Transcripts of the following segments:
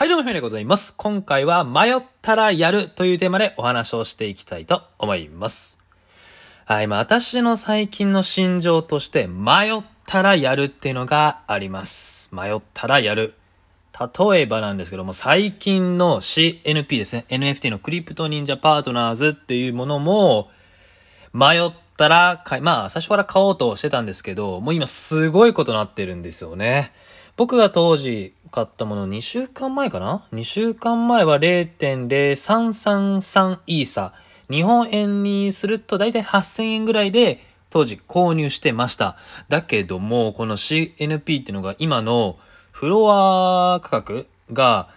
はい、どうも、ひめでございます。今回は迷ったらやるというテーマでお話をしていきたいと思います。はい、まあ私の最近の心情として迷ったらやるっていうのがあります。迷ったらやる。例えばなんですけども、最近の CNP ですね。NFT のクリプト忍者パートナーズっていうものも、迷ったら買い、まあ最初から買おうとしてたんですけど、もう今すごいことなってるんですよね。僕が当時買ったもの2週間前かな ?2 週間前は0.0333イーサ。日本円にすると大体8000円ぐらいで当時購入してました。だけども、この CNP っていうのが今のフロア価格が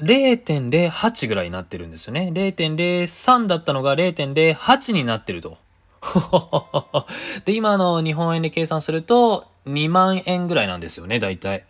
0.08ぐらいになってるんですよね。0.03だったのが0.08になってると。で、今の日本円で計算すると2万円ぐらいなんですよね、大体。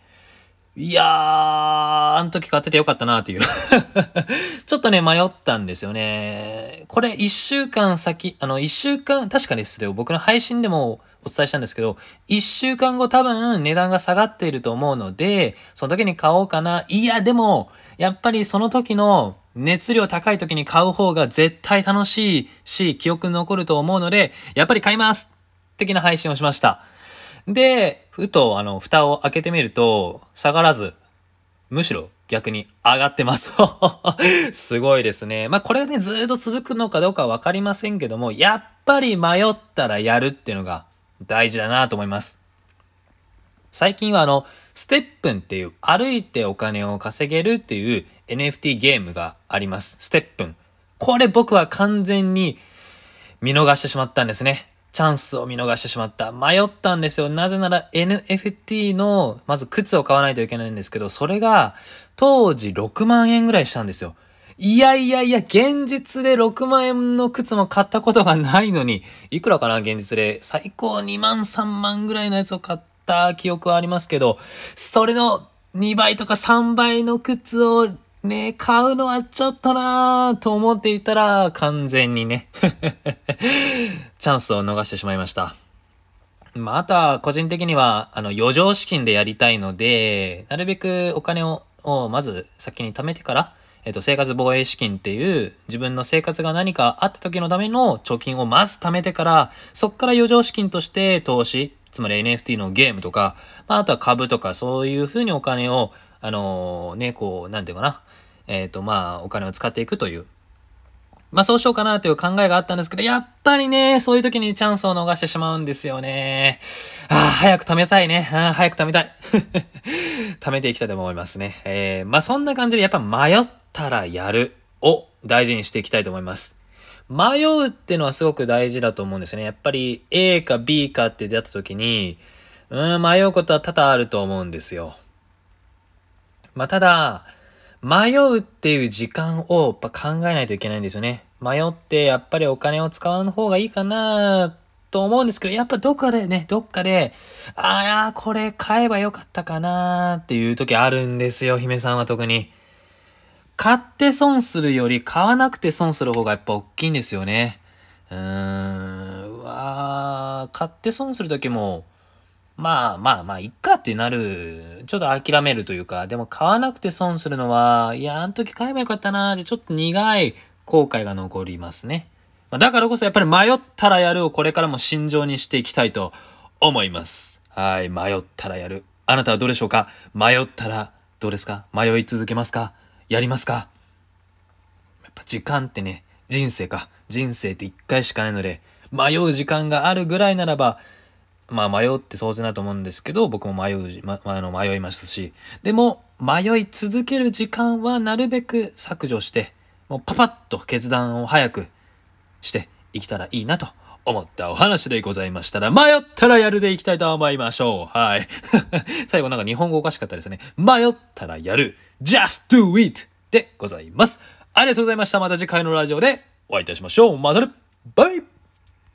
いやー、あの時買っててよかったなっていう。ちょっとね、迷ったんですよね。これ1週間先、あの、1週間、確かですよ。僕の配信でもお伝えしたんですけど、1週間後多分値段が下がっていると思うので、その時に買おうかな。いや、でも、やっぱりその時の熱量高い時に買う方が絶対楽しいし、記憶に残ると思うので、やっぱり買います的な配信をしました。で、ふと、あの、蓋を開けてみると、下がらず、むしろ逆に上がってます。すごいですね。まあ、これがね、ずっと続くのかどうかわかりませんけども、やっぱり迷ったらやるっていうのが大事だなと思います。最近はあの、ステップンっていう歩いてお金を稼げるっていう NFT ゲームがあります。ステップン。これ僕は完全に見逃してしまったんですね。チャンスを見逃してしまった。迷ったんですよ。なぜなら NFT の、まず靴を買わないといけないんですけど、それが当時6万円ぐらいしたんですよ。いやいやいや、現実で6万円の靴も買ったことがないのに、いくらかな、現実で。最高2万3万ぐらいのやつを買ってた記憶はありますけど、それの2倍とか3倍の靴をね、買うのはちょっとなぁと思っていたら、完全にね、チャンスを逃してしまいました。まあ、あとは個人的には、あの、余剰資金でやりたいので、なるべくお金を、をまず先に貯めてから、えっと、生活防衛資金っていう自分の生活が何かあった時のための貯金をまず貯めてから、そっから余剰資金として投資、つまり NFT のゲームとか、まあ、あとは株とかそういうふうにお金を、あのーね、こう、なんていうかな、えっ、と、まあ、お金を使っていくという。まあ、そうしようかなという考えがあったんですけど、やっぱりね、そういう時にチャンスを逃してしまうんですよね。ああ、早く貯めたいね。ああ、早く貯めたい。貯めていきたいと思いますね。えー、まあ、そんな感じで、やっぱ迷ったらやるを大事にしていきたいと思います。迷うってのはすごく大事だと思うんですよね。やっぱり A か B かって出会った時に、うん、迷うことは多々あると思うんですよ。まあ、ただ、迷うっていう時間をやっぱ考えないといけないんですよね。迷ってやっぱりお金を使う方がいいかなと思うんですけど、やっぱどっかでね、どっかで、ああ、これ買えばよかったかなっていう時あるんですよ、姫さんは特に。買って損するより買わなくて損する方がやっぱ大きいんですよね。うーん、わー買って損する時も、まあまあまあ、いっかってなる、ちょっと諦めるというか、でも買わなくて損するのは、いや、あの時買えばよかったなーってちょっと苦い後悔が残りますね。だからこそやっぱり迷ったらやるをこれからも心情にしていきたいと思います。はい、迷ったらやる。あなたはどうでしょうか？迷ったらどうですか？迷い続けますか？やりますか？やっぱ時間ってね、人生か。人生って一回しかないので、迷う時間があるぐらいならば、まあ迷って当然だと思うんですけど、僕も迷うじ、ま、あの迷いますし、でも迷い続ける時間はなるべく削除して、もうパパッと決断を早くしていけたらいいなと思ったお話でございましたら、迷ったらやるでいきたいと思いましょう。はい。最後なんか日本語おかしかったですね。迷ったらやる。just do it! でございます。ありがとうございました。また次回のラジオでお会いいたしましょう。またねバイ